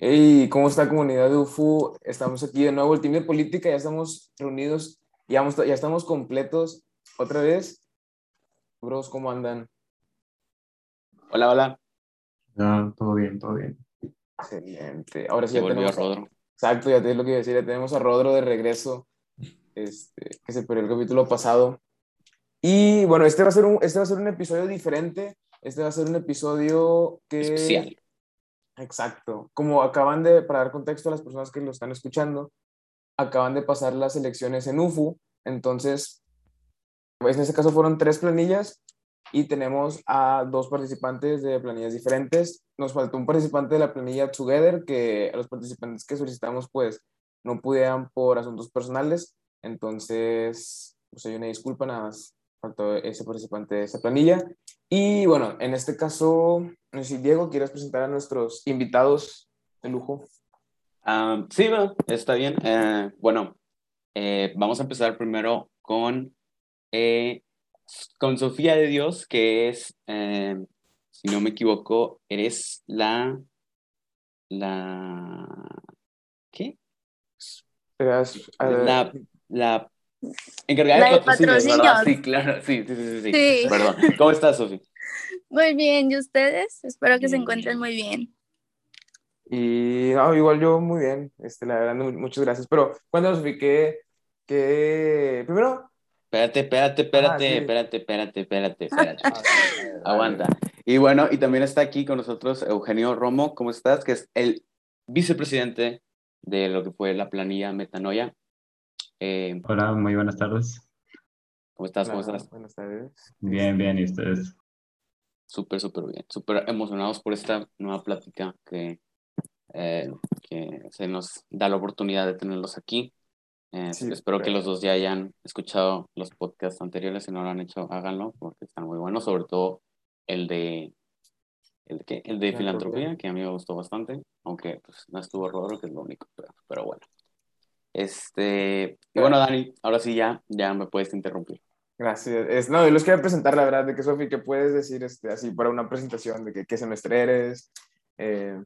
Hey, ¿cómo está comunidad de UFU? Estamos aquí de nuevo, el team de política, ya estamos reunidos, ya, ya estamos completos otra vez. Bros, ¿cómo andan? Hola, hola. Ya, todo bien, todo bien. Excelente. Ahora sí ya tenemos... Rodro. Exacto, ya te lo que iba a decir, ya tenemos a Rodro de regreso, este, que se perdió el capítulo pasado. Y bueno, este va, a ser un, este va a ser un episodio diferente, este va a ser un episodio que... Especial. Exacto. Como acaban de, para dar contexto a las personas que lo están escuchando, acaban de pasar las elecciones en UFU, entonces, pues en este caso fueron tres planillas y tenemos a dos participantes de planillas diferentes. Nos faltó un participante de la planilla Together, que a los participantes que solicitamos, pues, no pudieran por asuntos personales, entonces, pues hay una disculpa, nada más faltó ese participante de esa planilla. Y bueno, en este caso, no sé si Diego, ¿quieres presentar a nuestros invitados de lujo? Sí, va, está bien. Eh, bueno, eh, vamos a empezar primero con, eh, con Sofía de Dios, que es, si no me equivoco, eres la... la ¿Qué? La encargada de patrocinios, patrocinios. Sí, claro, sí, sí, sí, sí. Sí. Perdón. ¿Cómo estás, Sofía? Muy bien, ¿y ustedes? Espero que se encuentren muy bien. Y no, igual yo muy bien, este, la verdad, mu- muchas gracias. Pero cuéntanos, Sofi, ¿qué, qué, primero, Espérate, espérate, espérate, Ah, sí. espérate, espérate, espérate, espérate. a ver, a ver, Aguanta. Y bueno, y también está aquí con nosotros Eugenio Romo, ¿cómo estás? Que es el vicepresidente de lo que fue la planilla Metanoia. Eh, Hola, muy buenas tardes. ¿Cómo estás? ¿Cómo estás? Buenas tardes. Bien, bien, ¿y ustedes? Súper, súper bien. Súper emocionados por esta nueva plática que, eh, que se nos da la oportunidad de tenerlos aquí. Eh, Sí, espero que los dos ya hayan escuchado los podcasts anteriores. Si no lo han hecho, háganlo porque están muy buenos. Sobre todo el de, el de, ¿qué? El de Filantropía. filantropía, que a mí me gustó bastante. Aunque pues, no estuvo Rodro, que es lo único. Pero, pero bueno. Este, y bueno, Dani, ahora sí ya, ya me puedes interrumpir. Gracias. Es, no, yo los quería presentar, la verdad, de que Sofi, ¿qué puedes decir este, así para una presentación de que, qué semestre eres? Eh,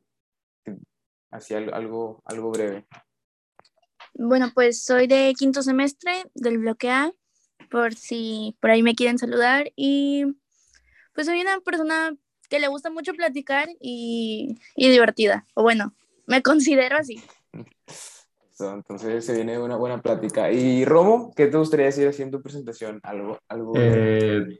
así al- algo, algo breve. Bueno, pues soy de quinto semestre del bloque A, por si por ahí me quieren saludar. Y pues soy una persona que le gusta mucho platicar y, y divertida. O bueno, me considero así. So, entonces se viene una buena plática. Y Romo, ¿qué te gustaría decir así en tu presentación? Algo, algo. Eh,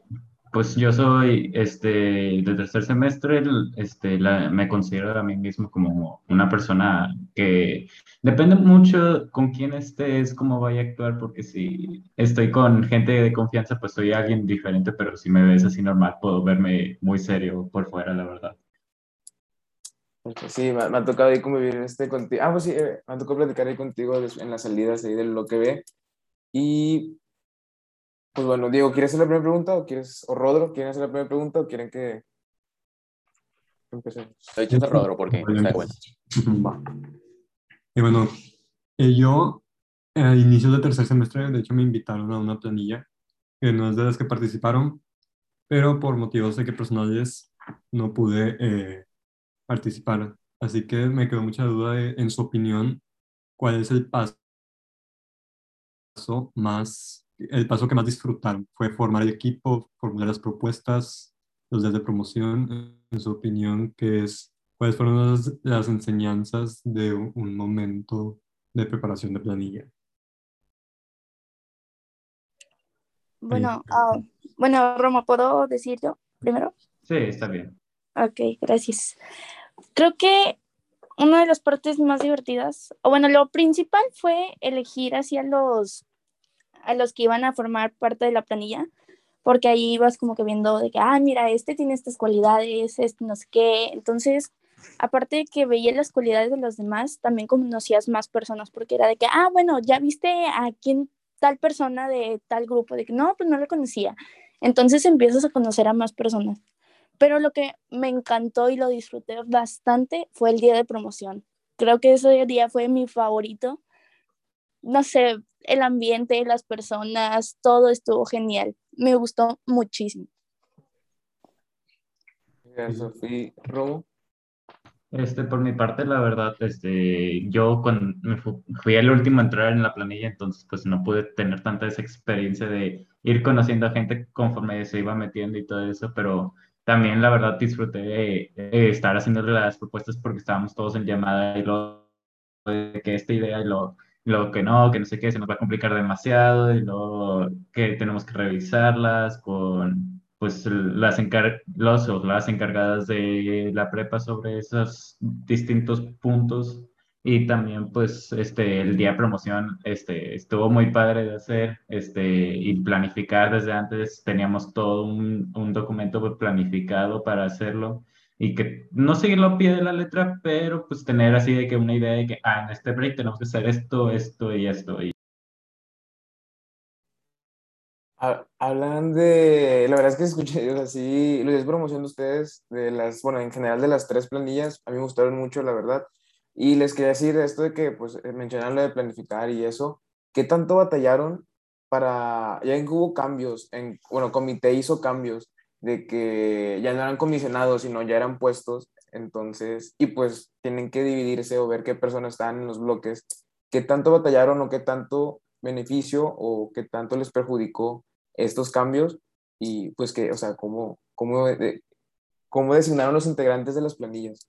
pues yo soy este, de tercer semestre, este, la- me considero a mí mismo como una persona que depende mucho con quién estés, cómo vaya a actuar, porque si estoy con gente de confianza, pues soy alguien diferente, pero si me ves así normal, puedo verme muy serio por fuera, la verdad. Sí, me, me ha tocado ahí convivir este contigo. Ah, pues sí, eh, me ha tocado platicar ahí contigo en las salidas ahí de lo que ve. Y pues bueno, Diego, ¿quieres hacer la primera pregunta o quieres, o Rodro, ¿quieren hacer la primera pregunta o quieren que empecemos? Soy Chester Rodro porque está de bueno. Va. Y bueno, eh, yo a inicios de tercer semestre, de hecho, me invitaron a una planilla que no es de las que participaron, pero por motivos de que personales no pude eh, participar. Así que me quedó mucha duda de, en su opinión, cuál es el paso más, el paso que más disfrutaron. ¿Fue formar el equipo, formular las propuestas, los días de promoción? En su opinión, ¿qué es, ¿cuáles fueron las, las enseñanzas de un, momento de preparación de planilla? Bueno, ah, bueno, Roma, ¿puedo decir yo primero? Sí, está bien. Ok, gracias. Creo que una de las partes más divertidas, o bueno, lo principal fue elegir hacia los, a los que iban a formar parte de la planilla, porque ahí ibas como que viendo de que, ah, mira, este tiene estas cualidades, este no sé qué. Entonces, aparte de que veía las cualidades de los demás, también conocías más personas, porque era de que, ah, bueno, ya viste a quién tal persona de tal grupo, de que no, pues no lo conocía. Entonces empiezas a conocer a más personas. Pero lo que me encantó y lo disfruté bastante fue el día de promoción. Creo que ese día fue mi favorito. No sé, el ambiente, las personas, todo estuvo genial. Me gustó muchísimo. Gracias, Sofía. Romo. Este, por mi parte, la verdad, este, yo cuando me fui el último a entrar en la planilla, entonces pues no pude tener tanta esa experiencia de ir conociendo a gente conforme se iba metiendo y todo eso, pero también la verdad disfruté de, estar haciéndole las propuestas porque estábamos todos en llamada y lo de que esta idea y lo, lo que no, que no sé qué, se nos va a complicar demasiado y luego que tenemos que revisarlas con pues las, los, o las encargadas de la prepa sobre esos distintos puntos y también pues este el día de promoción este estuvo muy padre de hacer este y planificar desde antes teníamos todo un, un documento planificado para hacerlo y que no seguirlo a pie de la letra pero pues tener así de que una idea de que ah en este break tenemos que hacer esto esto y esto y Hablan de, la verdad es que escuché, o sea, sí, lo es promoción de ustedes, de las, bueno, en general de las tres planillas, a mí me gustaron mucho, la verdad. Y les quería decir esto de que, pues, eh, mencionaron lo de planificar y eso, ¿qué tanto batallaron para, ya hubo cambios, en, bueno, comité hizo cambios, de que ya no eran comisionados, sino ya eran puestos, entonces, y pues tienen que dividirse o ver qué personas están en los bloques, ¿qué tanto batallaron o qué tanto beneficio o qué tanto les perjudicó estos cambios y pues que, o sea, cómo, cómo, cómo designaron los integrantes de las planillas.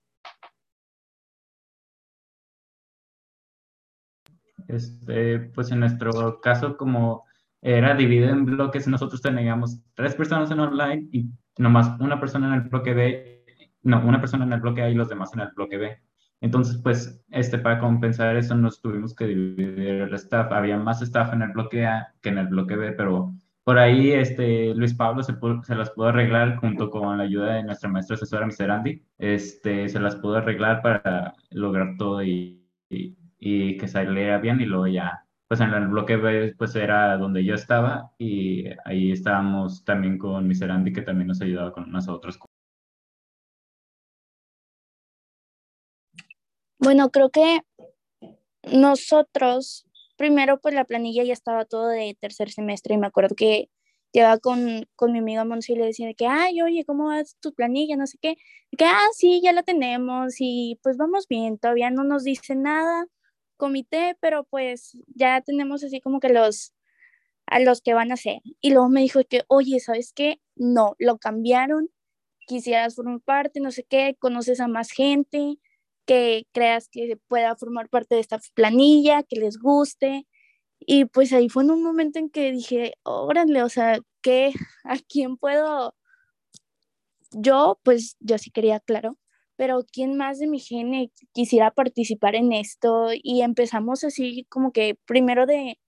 Este, pues en nuestro caso, como era dividido en bloques, nosotros teníamos tres personas en online y nomás una persona en el bloque B, no, una persona en el bloque A y los demás en el bloque B. Entonces, pues, este, para compensar eso nos tuvimos que dividir el staff. Había más staff en el bloque A que en el bloque B, pero por ahí este, Luis Pablo se, se las pudo arreglar junto con la ayuda de nuestra maestra asesora, Mr. Andy. Este, se las pudo arreglar para lograr todo y, y, que saliera bien. Y luego ya, pues en el bloque B, pues era donde yo estaba y ahí estábamos también con Mr. Andy, que también nos ayudaba con unas otras cosas. Bueno, creo que nosotros primero pues la planilla ya estaba todo de tercer semestre y me acuerdo que llevaba con, con mi amiga Monsi y le decía que, ay, oye, ¿cómo va tu planilla? No sé qué. Y que, ah, sí, ya la tenemos y pues vamos bien, todavía no nos dice nada comité, pero pues ya tenemos así como que los a los que van a hacer. Y luego me dijo que, oye, ¿sabes qué? No, lo cambiaron, quisieras formar parte, no sé qué, conoces a más gente, que creas que pueda formar parte de esta planilla, que les guste. Y pues ahí fue en un momento en que dije, órale, o sea, ¿qué? ¿A quién puedo? Yo, pues yo sí quería, claro, pero ¿quién más de mi gene quisiera participar en esto? Y empezamos así como que primero de,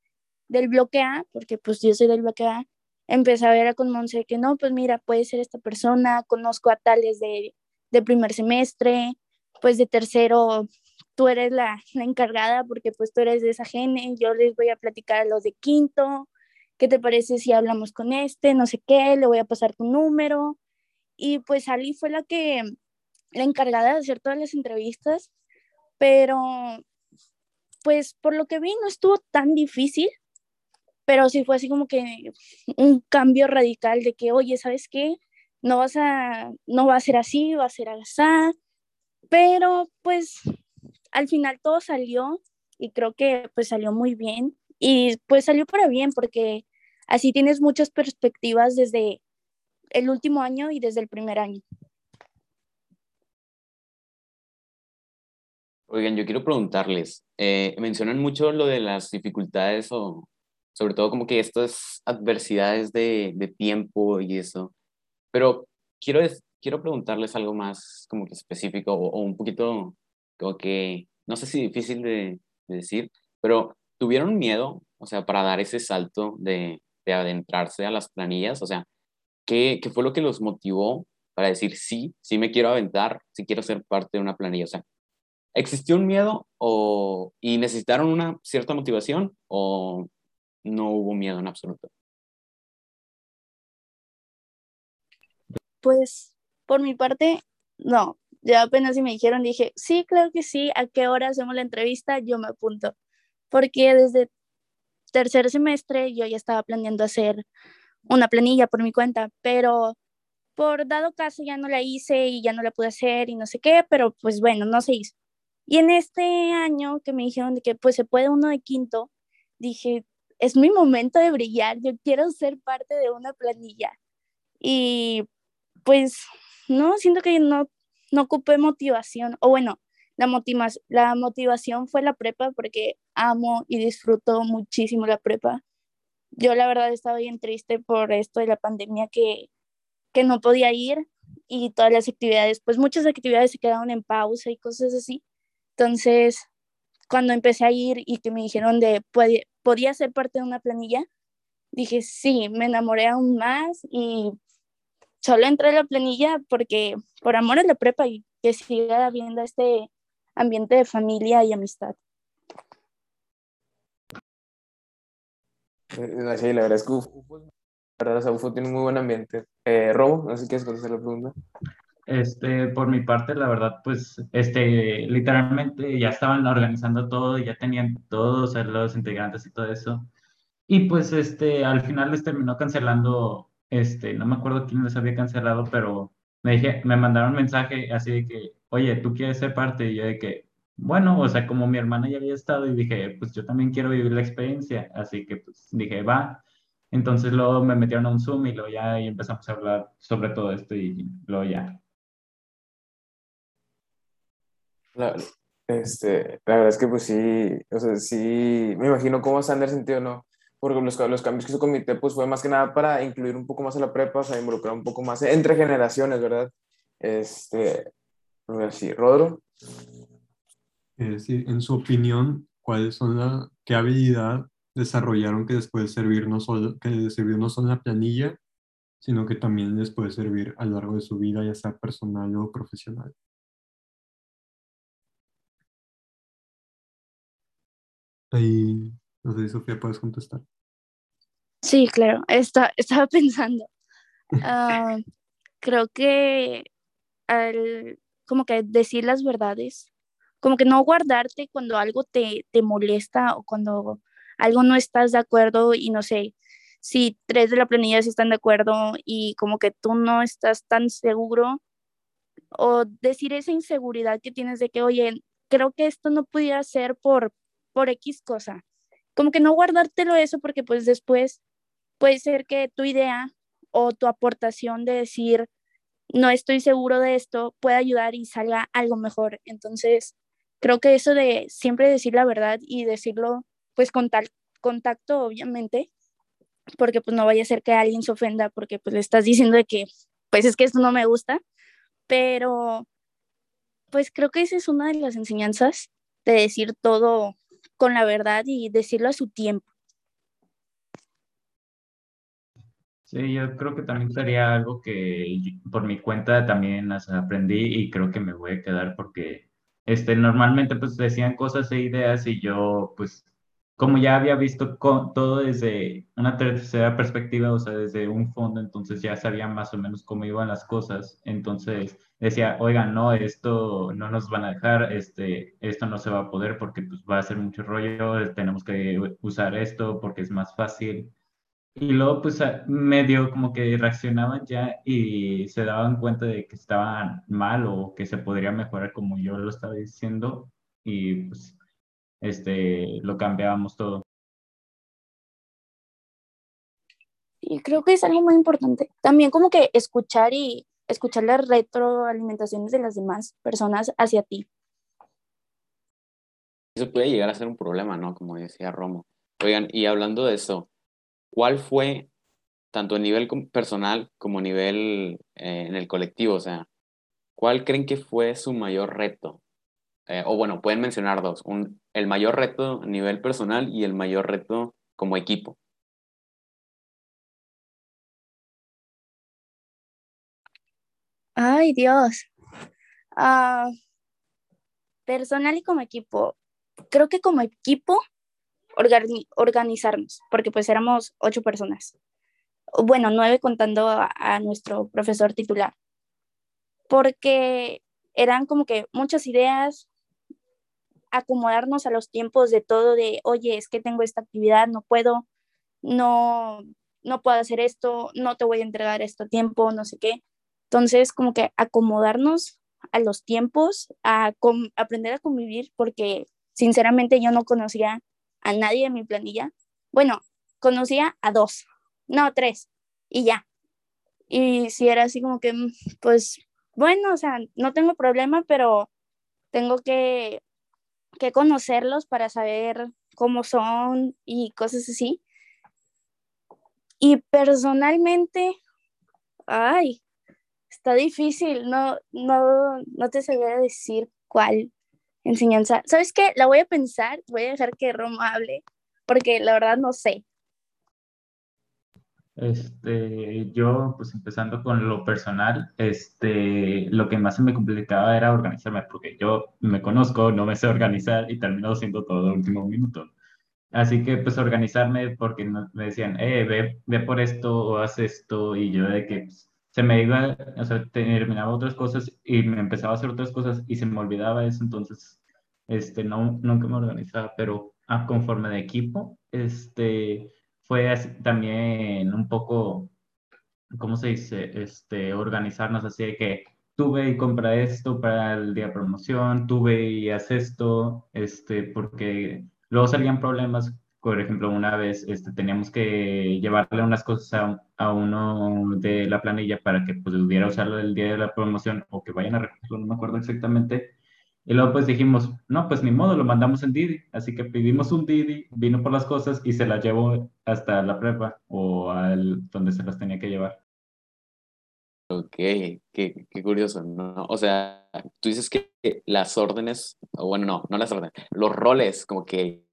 del bloque A, porque pues yo soy del bloque A, empecé a ver con Monse que no, pues mira, puede ser esta persona, conozco a tales de, de primer semestre, pues de tercero tú eres la, encargada porque pues tú eres de esa gene, yo les voy a platicar a los de quinto, ¿qué te parece si hablamos con este? No sé qué, le voy a pasar tu número. Y pues Ali fue la que, la encargada de hacer todas las entrevistas, pero pues por lo que vi no estuvo tan difícil, pero sí fue así como que un cambio radical de que, oye, ¿sabes qué? No vas a, no va a ser así, va a ser así, pero pues al final todo salió y creo que pues salió muy bien y pues salió para bien porque así tienes muchas perspectivas desde el último año y desde el primer año. Oigan, yo quiero preguntarles, eh, mencionan mucho lo de las dificultades o sobre todo como que estas adversidades de, de tiempo y eso, pero quiero, quiero preguntarles algo más como que específico o, un poquito como que, no sé si difícil de, decir, pero ¿tuvieron miedo, o sea, para dar ese salto de, de adentrarse a las planillas? O sea, ¿qué, ¿qué, fue lo que los motivó para decir, sí, sí me quiero aventar, sí quiero ser parte de una planilla? O sea, ¿existió un miedo o, y necesitaron una cierta motivación o no hubo miedo en absoluto? Pues por mi parte, no. Ya apenas si me dijeron, dije, sí, claro que sí, ¿a qué hora hacemos la entrevista? Yo me apunto. Porque desde tercer semestre yo ya estaba planeando hacer una planilla por mi cuenta, pero por dado caso ya no la hice y ya no la pude hacer y no sé qué, pero pues bueno, no se hizo. Y en este año que me dijeron que pues se puede uno de quinto, dije, es mi momento de brillar, yo quiero ser parte de una planilla. Y pues no, siento que no, no ocupé motivación, o bueno, la, la motivación fue la prepa porque amo y disfruto muchísimo la prepa. Yo la verdad estaba bien triste por esto de la pandemia que, que no podía ir y todas las actividades, pues muchas actividades se quedaron en pausa y cosas así. Entonces, cuando empecé a ir y que me dijeron de podía ser parte de una planilla, dije sí, me enamoré aún más y solo entré a la planilla porque por amor a la prepa y que siga habiendo este ambiente de familia y amistad. Eh, sí, la verdad es que UFO, la verdad, UFO tiene un muy buen ambiente. Eh, Robo, no sé si quieres contestar la pregunta. Este, por mi parte, la verdad, pues, este, literalmente ya estaban organizando todo, ya tenían todos los integrantes y todo eso. Y pues, este, al final les terminó cancelando, este, no me acuerdo quién les había cancelado, pero me dije, me mandaron un mensaje así de que, oye, ¿tú quieres ser parte? Y yo de que, bueno, o sea, como mi hermana ya había estado y dije, pues yo también quiero vivir la experiencia, así que pues dije, va. Entonces luego me metieron a un Zoom y luego ya y empezamos a hablar sobre todo esto y luego ya La, este, la verdad es que pues sí, o sea, sí, me imagino cómo se han sentido, ¿no? Porque los, los cambios que hizo comité pues fue más que nada para incluir un poco más a la prepa, o sea, involucrar un poco más entre generaciones, ¿verdad? Este, sí, Rodro. Es decir, en su opinión, ¿cuáles son la, qué habilidad desarrollaron que después de servir no solo, que servir no solo en la planilla, sino que también les puede servir a lo largo de su vida, ya sea personal o profesional? Ahí, no sé Sofía puedes contestar. Sí, claro, Está, estaba pensando. Ah, creo que al, como que decir las verdades, como que no guardarte cuando algo te, te molesta o cuando algo no estás de acuerdo y no sé, si tres de la planilla sí están de acuerdo y como que tú no estás tan seguro o decir esa inseguridad que tienes de que, oye, creo que esto no pudiera ser por, por X cosa. Como que no guardártelo eso porque pues después puede ser que tu idea o tu aportación de decir, no estoy seguro de esto, pueda ayudar y salga algo mejor. Entonces, creo que eso de siempre decir la verdad y decirlo pues con tal contacto, obviamente, porque pues no vaya a ser que alguien se ofenda porque pues le estás diciendo de que pues es que esto no me gusta, pero pues creo que esa es una de las enseñanzas de decir todo con la verdad y decirlo a su tiempo. Sí, yo creo que también sería algo que por mi cuenta también aprendí y creo que me voy a quedar porque este, normalmente pues decían cosas e ideas y yo pues como ya había visto todo desde una tercera perspectiva, o sea, desde un fondo, entonces ya sabía más o menos cómo iban las cosas. Entonces decía, oigan, no, esto no nos van a dejar, este, esto no se va a poder porque pues, va a ser mucho rollo, tenemos que usar esto porque es más fácil. Y luego, pues, medio como que reaccionaban ya y se daban cuenta de que estaban mal o que se podría mejorar como yo lo estaba diciendo. Y pues este, lo cambiábamos todo. Y creo que es algo muy importante. También como que escuchar y escuchar las retroalimentaciones de las demás personas hacia ti. Eso puede llegar a ser un problema, ¿no? Como decía Romo. Oigan, y hablando de eso, ¿cuál fue, tanto a nivel personal como a nivel eh, en el colectivo, o sea, cuál creen que fue su mayor reto? Eh, o bueno, pueden mencionar dos, un, el mayor reto a nivel personal y el mayor reto como equipo. Ay, Dios. Ah, personal y como equipo. Creo que como equipo organizarnos, porque pues éramos ocho personas. Bueno, nueve contando a nuestro profesor titular. Porque eran como que muchas ideas, acomodarnos a los tiempos de todo, de, oye, es que tengo esta actividad, no puedo, no, no puedo hacer esto, no te voy a entregar esto tiempo, no sé qué. Entonces, como que acomodarnos a los tiempos, a aprender a convivir, porque sinceramente yo no conocía a nadie de mi planilla. Bueno, conocía a dos, no, tres, y ya. Y si era así como que, mm, pues, bueno, o sea, no tengo problema, pero tengo que, que conocerlos para saber cómo son y cosas así. Y personalmente, ay, está difícil, no, no, no te sabría decir cuál enseñanza. ¿Sabes qué? La voy a pensar, voy a dejar que Roma hable, porque la verdad no sé. Este, yo, pues empezando con lo personal, este, lo que más se me complicaba era organizarme, porque yo me conozco, no me sé organizar y termino haciendo todo el último minuto. Así que, pues, organizarme porque me decían, eh, ve, ve por esto o haz esto, y yo de que pues, se me iba, o sea, terminaba otras cosas y me empezaba a hacer otras cosas y se me olvidaba eso, entonces, este, no, nunca me organizaba, pero a ah, conforme de equipo, este fue también un poco, ¿cómo se dice? Este, organizarnos así de que tuve y compra esto para el día de promoción, tuve y haz esto, este, porque luego salían problemas. Por ejemplo, una vez este, teníamos que llevarle unas cosas a, a uno de la planilla para que pues, pudiera usarlo el día de la promoción o que vayan a recogerlo, no me acuerdo exactamente y luego pues dijimos, no, pues ni modo, lo mandamos en Didi. Así que pedimos un Didi, vino por las cosas y se las llevó hasta la prepa o al donde se las tenía que llevar. Ok, qué, qué curioso, ¿no? O sea, tú dices que las órdenes, o bueno, no, no las órdenes, los roles como que,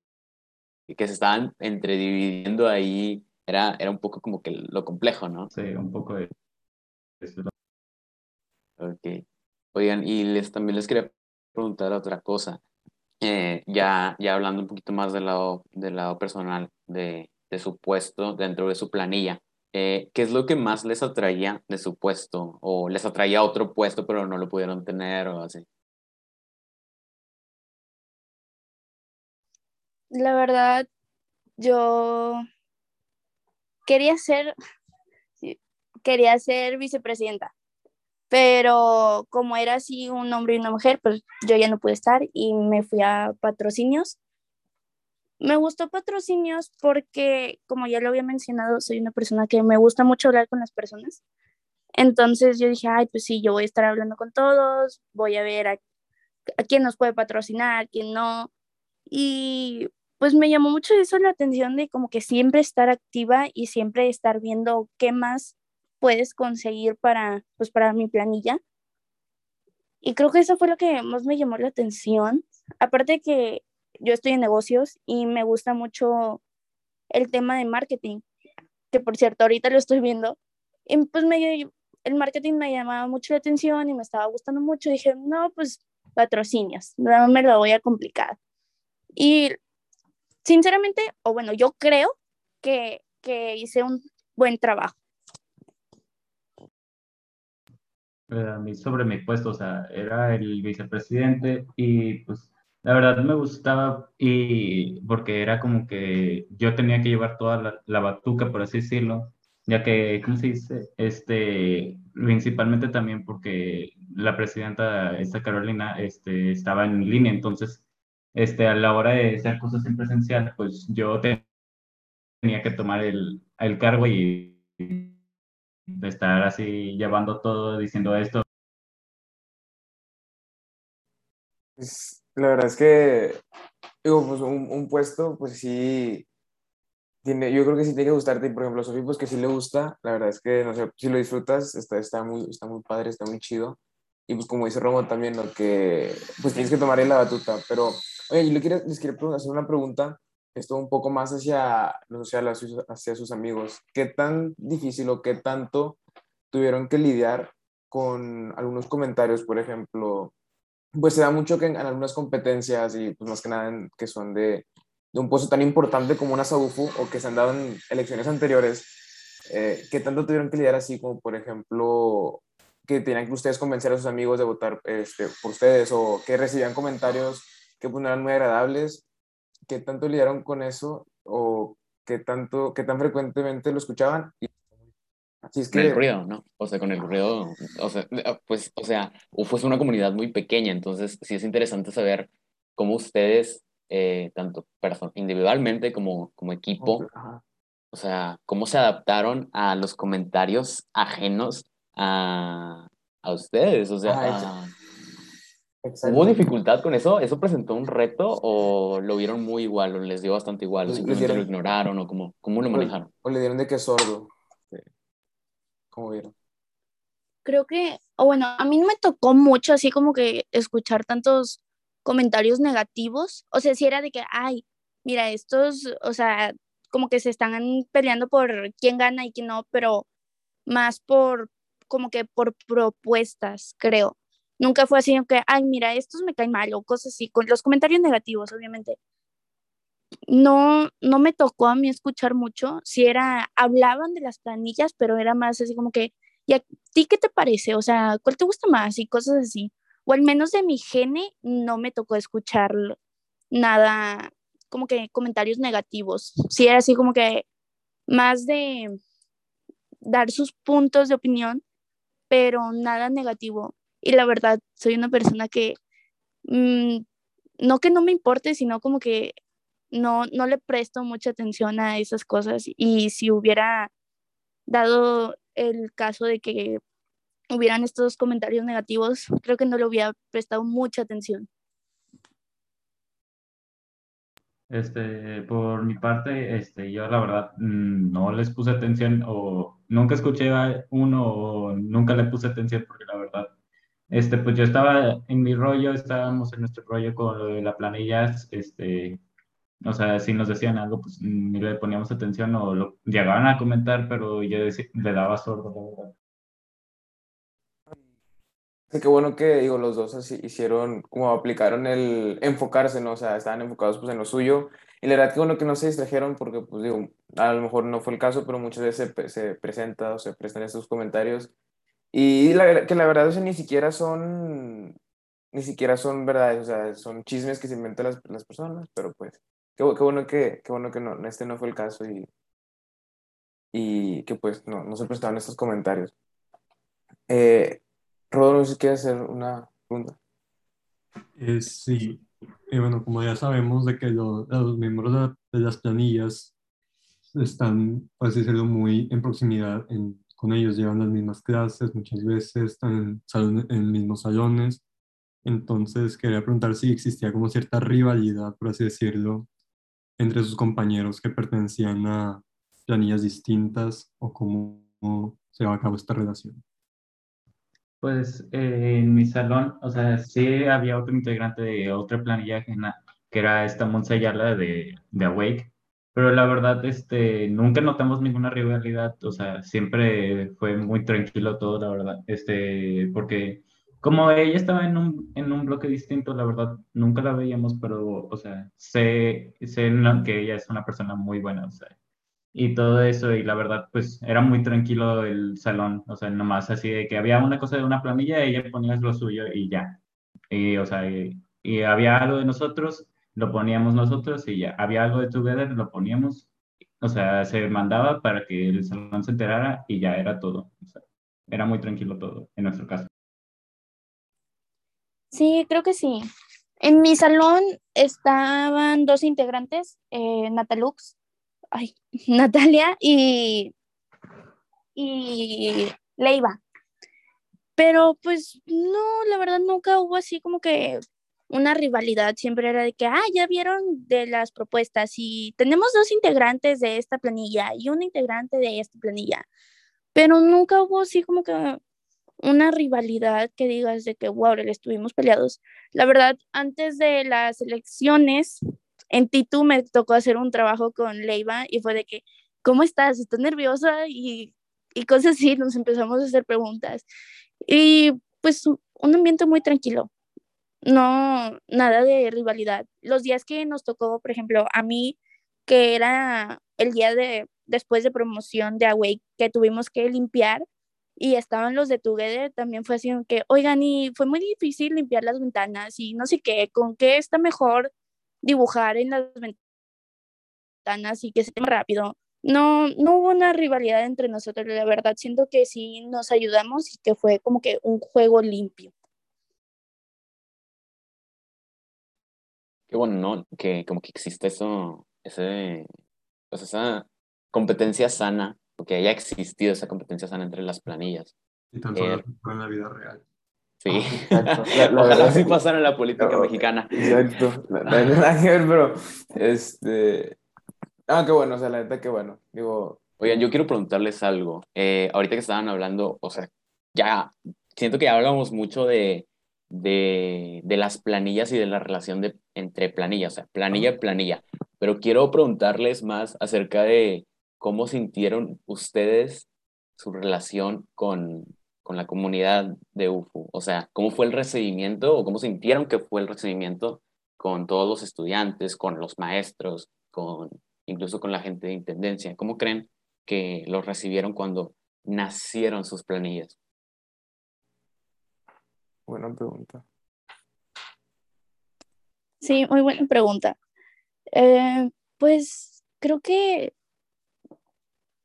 que se estaban entredividiendo ahí, era, era un poco como que lo complejo, ¿no? Sí, un poco de eso. Ok. Oigan, y les, también les quería preguntar otra cosa. Eh, ya, ya hablando un poquito más del lado, del lado personal de, de su puesto dentro de su planilla, eh, ¿qué es lo que más les atraía de su puesto? ¿O les atraía otro puesto pero no lo pudieron tener o así? La verdad, yo quería ser, quería ser vicepresidenta pero como era así un hombre y una mujer, pues yo ya no pude estar y me fui a patrocinios. Me gustó patrocinios porque, como ya lo había mencionado, soy una persona que me gusta mucho hablar con las personas. Entonces yo dije, ay, pues sí, yo voy a estar hablando con todos, voy a ver a, a quién nos puede patrocinar, a quién no. Y pues me llamó mucho eso la atención de como que siempre estar activa y siempre estar viendo qué más puedes conseguir para, pues, para mi planilla. Y creo que eso fue lo que más me llamó la atención. Aparte que yo estoy en negocios y me gusta mucho el tema de marketing, que por cierto ahorita lo estoy viendo. Y pues me, el marketing me llamaba mucho la atención y me estaba gustando mucho. Dije, no, pues patrocinios, no me lo voy a complicar. Y sinceramente, o bueno, yo creo que, que hice un buen trabajo. Mí sobre mi puesto, o sea, era el vicepresidente y pues la verdad me gustaba y porque era como que yo tenía que llevar toda la, batuca, por así decirlo, ya que, ¿cómo se dice? Este, principalmente también porque la presidenta, esta Carolina, este, estaba en línea, entonces, este, a la hora de hacer cosas en presencial, pues yo tenía que tomar el, el cargo y de estar así llevando todo, diciendo esto. Pues, la verdad es que, digo, pues un, un, puesto, pues sí, tiene, yo creo que sí tiene que gustarte, por ejemplo, Sofía, pues que sí le gusta, la verdad es que, no sé, si lo disfrutas, está, está, muy, está muy padre, está muy chido, y pues como dice Romo también, lo que, pues tienes que tomar la batuta, pero, oye, yo le quiero, les quiero hacer una pregunta, esto un poco más hacia lo social, hacia sus amigos. ¿Qué tan difícil o qué tanto tuvieron que lidiar con algunos comentarios, por ejemplo? Pues se da mucho que en, algunas competencias y pues más que nada que son de, de, un puesto tan importante como una SAUFU o que se han dado en elecciones anteriores, eh, ¿qué tanto tuvieron que lidiar así como, por ejemplo, que tenían que ustedes convencer a sus amigos de votar este, por ustedes o que recibían comentarios que pues, no eran muy agradables qué tanto lidiaron con eso o qué, tanto, qué tan frecuentemente lo escuchaban. Así es Con el ruido, ¿no? O sea, con el ruido, o sea, eh, pues, o sea, es una comunidad muy pequeña, entonces sí es interesante saber cómo ustedes, eh, tanto individualmente como, como equipo, Ajá. o sea, cómo se adaptaron a los comentarios ajenos a, a ustedes, o sea, Ajá, a- exacto. ¿hubo dificultad con eso? ¿Eso presentó un reto o lo vieron muy igual o les dio bastante igual o simplemente lo ignoraron o cómo, cómo lo manejaron? O le dieron de que es sordo. Sí. ¿Cómo vieron? creo que, o bueno, a mí no me tocó mucho así como que escuchar tantos comentarios negativos. O sea, si era de que, ay, mira, estos, o sea, como que se están peleando por quién gana y quién no, pero más por, como que por propuestas, creo. Nunca fue así que, ay, mira, estos me caen mal o cosas así, con los comentarios negativos, obviamente. No, no me tocó a mí escuchar mucho. Si era, hablaban de las planillas, pero era más así como que, ¿y a ti qué te parece? O sea, ¿cuál te gusta más? Y cosas así. O al menos de mi gene no me tocó escuchar nada, como que comentarios negativos. Sí era así como que más de dar sus puntos de opinión, pero nada negativo. Y la verdad, soy una persona que mm, no que no me importe, sino como que no, no le presto mucha atención a esas cosas. Y si hubiera dado el caso de que hubieran estos comentarios negativos, creo que no le hubiera prestado mucha atención. Este, por mi parte, este, yo la verdad mm, no les puse atención o nunca escuché a uno o nunca le puse atención porque la verdad, este, pues yo estaba en mi rollo, estábamos en nuestro rollo con lo de la planilla, este, o sea, si nos decían algo, pues ni le poníamos atención o lo llegaban a comentar, pero yo decí- le daba sordo, la verdad. Qué bueno que, digo, los dos así hicieron, como aplicaron el enfocarse, ¿no? O sea, estaban enfocados pues en lo suyo. Y la verdad que bueno que no se distrajeron porque, pues digo, a lo mejor no fue el caso, pero muchas veces se, se presenta o se prestan estos comentarios. Y la, que la verdad, o sea, ni siquiera son, ni siquiera son verdades, o sea, son chismes que se inventan las, las personas, pero pues, qué, qué bueno que, qué bueno que no, este no fue el caso y, y que pues no, no se prestaban estos comentarios. Eh, Rodolfo, si quieres hacer una pregunta. Eh, sí, y bueno, como ya sabemos de que lo- los miembros de, de las planillas están, por así decirlo, muy en proximidad en- con ellos, llevan las mismas clases, muchas veces están en, salón- en mismos salones. Entonces, quería preguntar si existía como cierta rivalidad, por así decirlo, entre sus compañeros que pertenecían a planillas distintas o cómo se va a cabo esta relación. Pues eh, en mi salón, o sea, sí había otro integrante de otra planilla que era esta Monse Ayala de, de Awake, pero la verdad, este, nunca notamos ninguna rivalidad, o sea, siempre fue muy tranquilo todo, la verdad, este, porque como ella estaba en un, en un bloque distinto, la verdad, nunca la veíamos, pero, o sea, sé, sé que ella es una persona muy buena, o sea, y todo eso, y la verdad, pues era muy tranquilo el salón, o sea, nomás así de que había una cosa de una planilla, ella ponía lo suyo y ya. Y, o sea, y, y había algo de nosotros, lo poníamos nosotros y ya. Había algo de Together, lo poníamos, o sea, se mandaba para que el salón se enterara y ya era todo. Era muy tranquilo todo, en nuestro caso. Sí, creo que sí. En mi salón estaban dos integrantes, eh, Natalux, ay, Natalia y, y Leiva. Pero pues no, la verdad nunca hubo así como que una rivalidad, siempre era de que, ah, ya vieron de las propuestas y tenemos dos integrantes de esta planilla y un integrante de esta planilla, pero nunca hubo así como que una rivalidad que digas de que, wow, le estuvimos peleados. La verdad, antes de las elecciones, en Titu me tocó hacer un trabajo con Leiva y fue de que, ¿cómo estás? ¿Estás nerviosa? Y, y cosas así, nos empezamos a hacer preguntas. Y pues un ambiente muy tranquilo, no, nada de rivalidad. Los días que nos tocó, por ejemplo, a mí, que era el día de después de promoción de Awake, que tuvimos que limpiar y estaban los de Together, también fue así que, oigan, y fue muy difícil limpiar las ventanas y no sé qué, con qué está mejor dibujar en las ventanas y que se más rápido. no, no hubo una rivalidad entre nosotros, la verdad. Siento que sí nos ayudamos y que fue como que un juego limpio. Qué bueno, ¿no? Que como que existe eso, ese, pues esa competencia sana, o que haya existido esa competencia sana entre las planillas. Y tan solo Eh, en la vida real. Sí. Exacto. La- la Ojalá sí pasara en la política No, mexicana. Exacto. Ver, pero este. Ah, qué bueno, o sea, la neta, qué bueno. Digo, Oigan, yo quiero preguntarles algo. Eh, ahorita que estaban hablando, o sea, ya siento que ya hablamos mucho de, de, de las planillas y de la relación de, entre planillas, o sea, planilla y planilla. Pero quiero preguntarles más acerca de cómo sintieron ustedes su relación con, con la comunidad de UFU. O sea, cómo fue el recibimiento o cómo sintieron que fue el recibimiento con todos los estudiantes, con los maestros, con incluso con la gente de intendencia. ¿Cómo creen que los recibieron cuando nacieron sus planillas? Buena pregunta. Sí, muy buena pregunta. Eh, pues creo que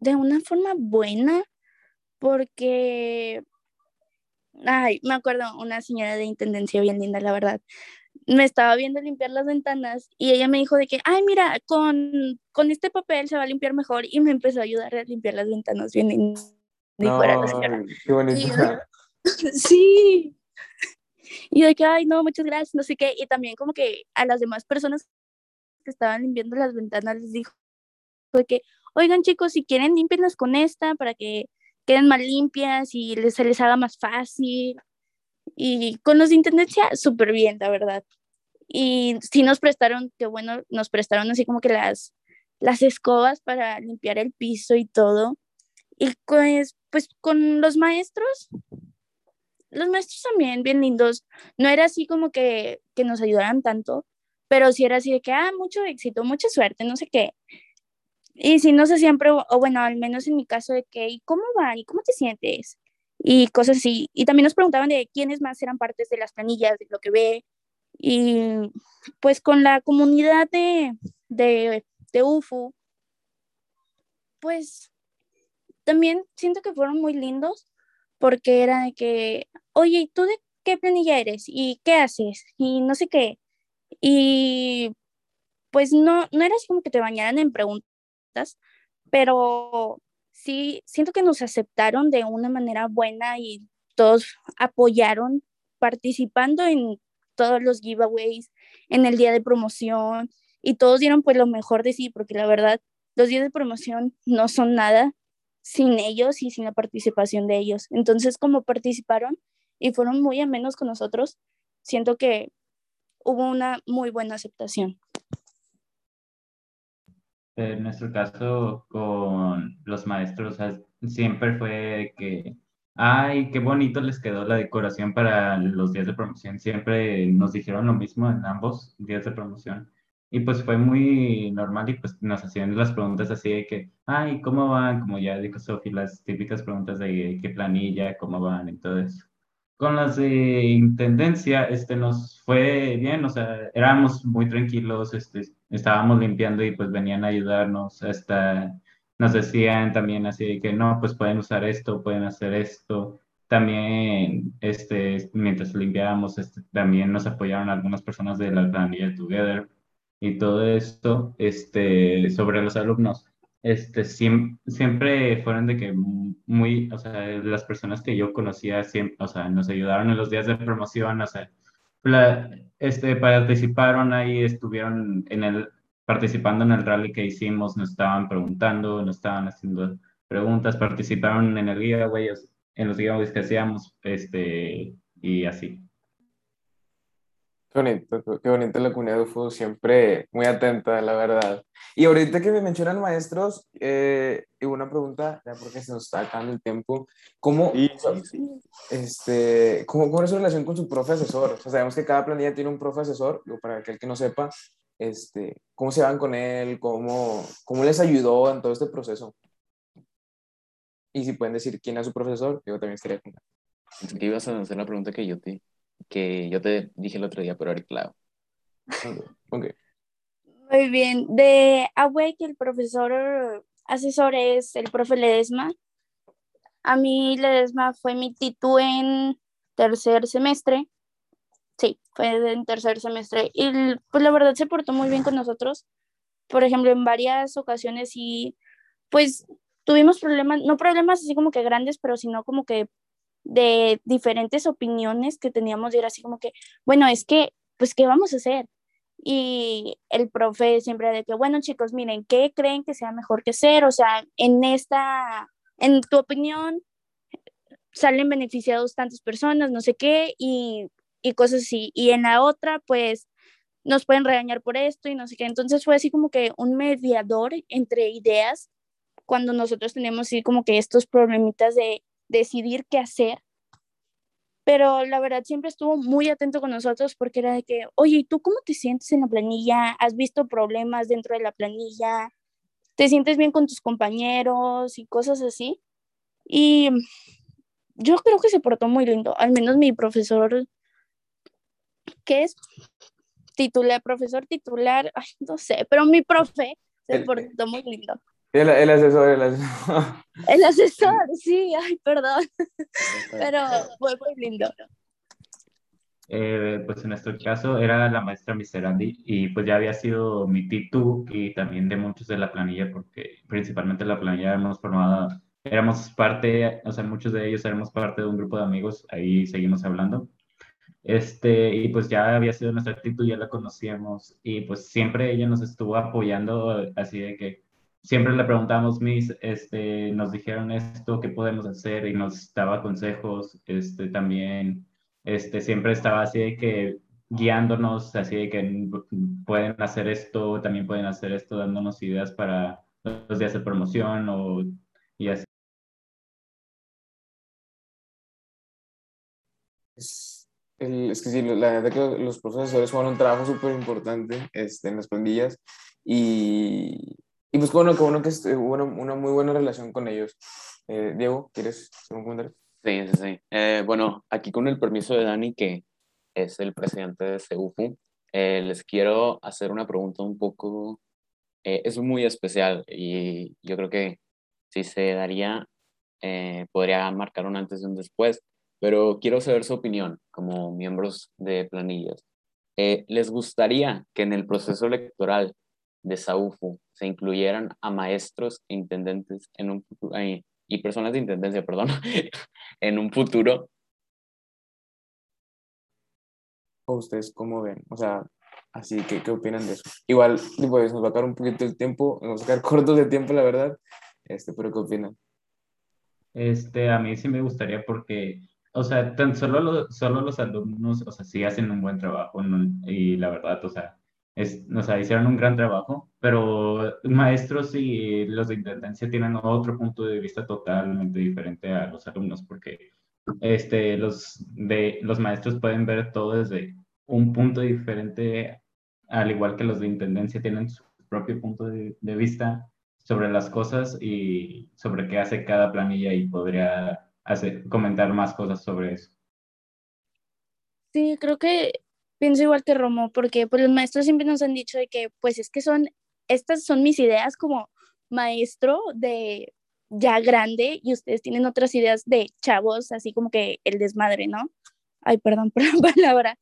de una forma buena, porque, ay, me acuerdo una señora de intendencia bien linda, la verdad. Me estaba viendo limpiar las ventanas y ella me dijo de que, ay, mira, con, con este papel se va a limpiar mejor y me empezó a ayudar a limpiar las ventanas bien linda. Y fuera la señora. Ay, qué. Y yo- sí. Y de que, ay, no, muchas gracias, no sé qué. Y también como que a las demás personas que estaban limpiando las ventanas les dijo de que, oigan chicos, si quieren, límpienlas con esta para que queden más limpias y les, se les haga más fácil. Y con los de intendencia, súper bien, la verdad. Y sí nos prestaron, que bueno, nos prestaron así como que las, las escobas para limpiar el piso y todo. Y pues, pues con los maestros, los maestros también bien lindos. No era así como que, que nos ayudaran tanto, pero sí era así de que, ah, mucho éxito, mucha suerte, no sé qué. Y sí nos hacían, pregu- o bueno, al menos en mi caso, de que, ¿y cómo va? ¿Y cómo te sientes? Y cosas así. Y también nos preguntaban de quiénes más eran partes de las planillas, de lo que ve. Y pues con la comunidad de, de, de UFU, pues también siento que fueron muy lindos porque era de que, oye, ¿y tú de qué planilla eres? ¿Y qué haces? Y no sé qué. Y pues no, no era así como que te bañaran en preguntas, pero sí, siento que nos aceptaron de una manera buena y todos apoyaron participando en todos los giveaways, en el día de promoción y todos dieron pues lo mejor de sí, porque la verdad, los días de promoción no son nada sin ellos y sin la participación de ellos. Entonces, como participaron y fueron muy amenos con nosotros, siento que hubo una muy buena aceptación. En nuestro caso, con los maestros, o sea, siempre fue que, ay, qué bonito les quedó la decoración para los días de promoción. Siempre nos dijeron lo mismo en ambos días de promoción. Y pues fue muy normal y pues nos hacían las preguntas así de que, ay, ¿cómo van? Como ya dijo Sofi, las típicas preguntas de qué planilla, cómo van y todo eso. Con las de intendencia, este, nos fue bien, o sea, éramos muy tranquilos, este, estábamos limpiando y pues venían a ayudarnos, hasta nos decían también así de que no, pues pueden usar esto, pueden hacer esto. También, este, mientras limpiábamos, este, también nos apoyaron algunas personas de la planilla Together y todo esto, este, sobre los alumnos este, siem- siempre fueron de que muy, o sea, las personas que yo conocía, siempre, o sea, nos ayudaron en los días de promoción, o sea, pla- este, participaron ahí, estuvieron en el, participando en el rally que hicimos, nos estaban preguntando, nos estaban haciendo preguntas, participaron en el giveaway, en los giveaways que hacíamos, este, y así. Qué bonito, qué bonito la comunidad de UFO, siempre muy atenta, la verdad. Y ahorita que me mencionan maestros, eh, una pregunta, ya porque se nos está acabando el tiempo, ¿cómo, o sea, este, ¿cómo, cómo es su relación con su profesor? O sea, sabemos que cada planilla tiene un profesor, digo, para aquel que no sepa, este, ¿cómo se van con él? ¿Cómo, ¿Cómo les ayudó en todo este proceso? Y si pueden decir quién es su profesor, yo también estaría con Pensé que ibas a hacer la pregunta que yo te, que yo te dije el otro día, pero ahorita la hago. Ok. Muy bien. De Awake, el profesor asesor es el profe Ledesma. A mí Ledesma fue mi titu en tercer semestre. Sí, fue en tercer semestre. Y pues la verdad se portó muy bien con nosotros. Por ejemplo, en varias ocasiones y pues tuvimos problemas, no problemas así como que grandes, pero sino como que de diferentes opiniones que teníamos y era así como que, bueno, es que, pues, ¿qué vamos a hacer? Y el profe siempre de que, bueno, chicos, miren, ¿qué creen que sea mejor que hacer? O sea, en esta, en tu opinión, salen beneficiados tantas personas, no sé qué, y, y cosas así. Y en la otra, pues, nos pueden regañar por esto y no sé qué. Entonces fue así como que un mediador entre ideas cuando nosotros tenemos así como que estos problemitas de decidir qué hacer. Pero la verdad siempre estuvo muy atento con nosotros porque era de que, oye, ¿y tú cómo te sientes en la planilla? ¿Has visto problemas dentro de la planilla? ¿Te sientes bien con tus compañeros y cosas así? Y yo creo que se portó muy lindo, al menos mi profesor, que es titular, profesor titular, ay, no sé, pero mi profe se portó muy lindo. El, el asesor, el asesor. El asesor, sí, ay, perdón. Pero fue muy lindo. Eh, pues en nuestro caso era la maestra Miserandi y pues ya había sido mi titu y también de muchos de la planilla porque principalmente la planilla hemos formado, éramos parte, o sea, muchos de ellos éramos parte de un grupo de amigos, ahí seguimos hablando. Este, y pues ya había sido nuestra titu, ya la conocíamos y pues siempre ella nos estuvo apoyando así de que siempre le preguntamos, Miss, este, nos dijeron esto, ¿qué podemos hacer? Y nos daba consejos, este, también, este, siempre estaba así de que guiándonos, así de que pueden hacer esto, también pueden hacer esto, dándonos ideas para los días de promoción o, y así. Es, es que sí, la verdad que los profesores juegan un trabajo súper importante este, en las pandillas y y pues bueno, que bueno que hubo una, muy buena relación con ellos. Eh, Diego, ¿quieres hacer un comentario? Sí, sí, sí. Eh, bueno, aquí con el permiso de Dani, que es el presidente de CEUFU, eh, les quiero hacer una pregunta un poco, es muy especial y yo creo que si se daría, podría marcar un antes y un después, pero quiero saber su opinión como miembros de planillas. ¿Les gustaría que en el proceso electoral de SAUFU se incluyeran a maestros e intendentes en un y personas de intendencia, perdón, en un futuro. ¿Ustedes cómo ven? O sea, así que, ¿qué opinan de eso? Igual, pues, nos va a quedar un poquito el tiempo, nos va a quedar cortos de tiempo, la verdad, este, pero ¿qué opinan? Este, a mí sí me gustaría porque, o sea, tan solo, solo los alumnos, o sea, sí hacen un buen trabajo, y la verdad, o sea, es, o sea, hicieron un gran trabajo, pero maestros y los de intendencia tienen otro punto de vista totalmente diferente a los alumnos, porque este, los, de, los maestros pueden ver todo desde un punto diferente, al igual que los de intendencia tienen su propio punto de, de vista sobre las cosas y sobre qué hace cada planilla y podría hacer, comentar más cosas sobre eso. Sí, creo que pienso igual que Romo, porque pues, los maestros siempre nos han dicho de que, pues es que son, estas son mis ideas como maestro de ya grande y ustedes tienen otras ideas de chavos, así como que el desmadre, ¿no? Ay, perdón por la palabra.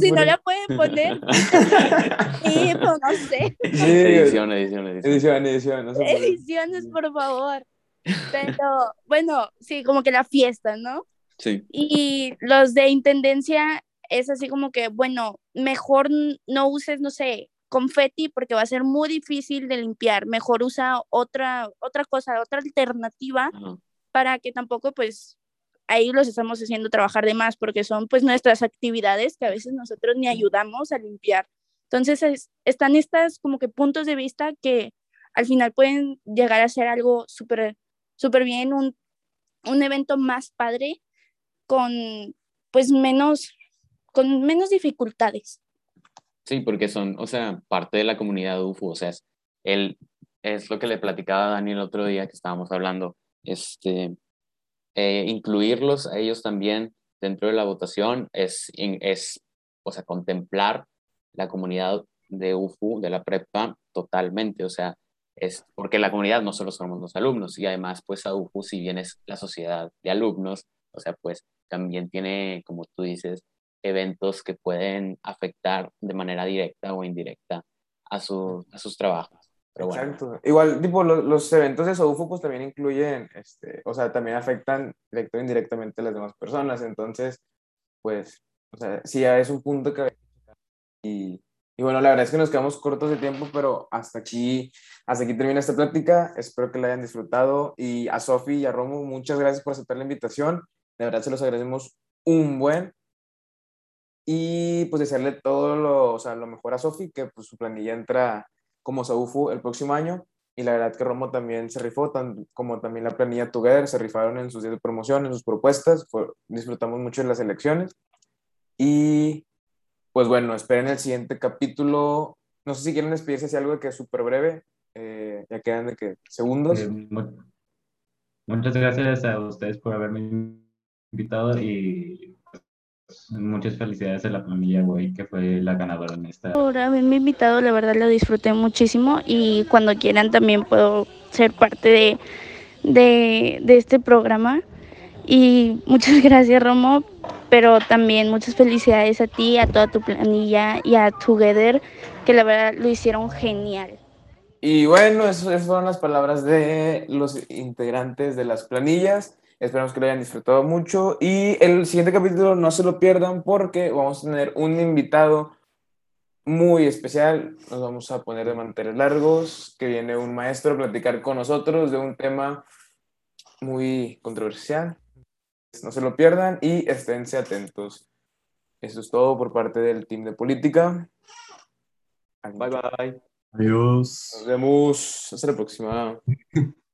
si no la pueden poner, sí, pues no sé. edición, edición, edición. Edición, edición. No Ediciones, por favor. Pero bueno, sí, como que la fiesta, ¿no? Y los de intendencia es así como que, bueno, mejor no uses, no sé, confeti porque va a ser muy difícil de limpiar. Mejor usa otra, otra cosa, otra alternativa para que tampoco, pues, ahí los estamos haciendo trabajar de más porque son, pues, nuestras actividades que a veces nosotros ni ayudamos a limpiar. Entonces, están estas como que puntos de vista que al final pueden llegar a ser algo súper, súper bien, un, un evento más padre con pues menos, con menos dificultades. Sí, porque son, o sea, parte de la comunidad UFU, o sea, es, el, es lo que le platicaba a Dani el otro día que estábamos hablando, este, eh, incluirlos a ellos también dentro de la votación es, es, o sea, contemplar la comunidad de UFU, de la prepa, totalmente, o sea, es porque la comunidad no solo somos los alumnos y además pues a UFU si bien es la sociedad de alumnos, o sea, pues también tiene, como tú dices, eventos que pueden afectar de manera directa o indirecta a, su, a sus trabajos. Exacto. Igual, tipo, los, los eventos de SOUFO pues también incluyen, este, o sea, también afectan directo o indirectamente a las demás personas. Entonces, pues, o sea, sí ya es un punto que... Y, y bueno, la verdad es que nos quedamos cortos de tiempo, pero hasta aquí, hasta aquí termina esta plática. Espero que la hayan disfrutado. Y a Sofi y a Romo, muchas gracias por aceptar la invitación. De verdad se los agradecemos un buen. Y pues desearle todo lo, o sea, lo mejor a Sofi, que pues su planilla entra como Saufu el próximo año. Y la verdad que Romo también se rifó, tan, como también la planilla Together, se rifaron en sus días de promoción, en sus propuestas. Fue, disfrutamos mucho de las elecciones. Y pues bueno, esperen el siguiente capítulo. No sé si quieren despedirse si algo que es súper breve. Eh, ya quedan de que segundos. Eh, mu- muchas gracias a ustedes por haberme invitado y pues, muchas felicidades a la planilla, güey, que fue la ganadora en esta. Por haberme invitado, la verdad lo disfruté muchísimo y cuando quieran también puedo ser parte de, de, de este programa. Y muchas gracias, Romo, pero también muchas felicidades a ti, a toda tu planilla y a Together, que la verdad lo hicieron genial. Y bueno, esas fueron las palabras de los integrantes de las planillas. Esperamos que lo hayan disfrutado mucho. Y el siguiente capítulo no se lo pierdan porque vamos a tener un invitado muy especial. Nos vamos a poner de manteles largos, que viene un maestro a platicar con nosotros de un tema muy controversial. No se lo pierdan y esténse atentos. Eso es todo por parte del team de política. Bye bye. Adiós. Nos vemos. Hasta la próxima.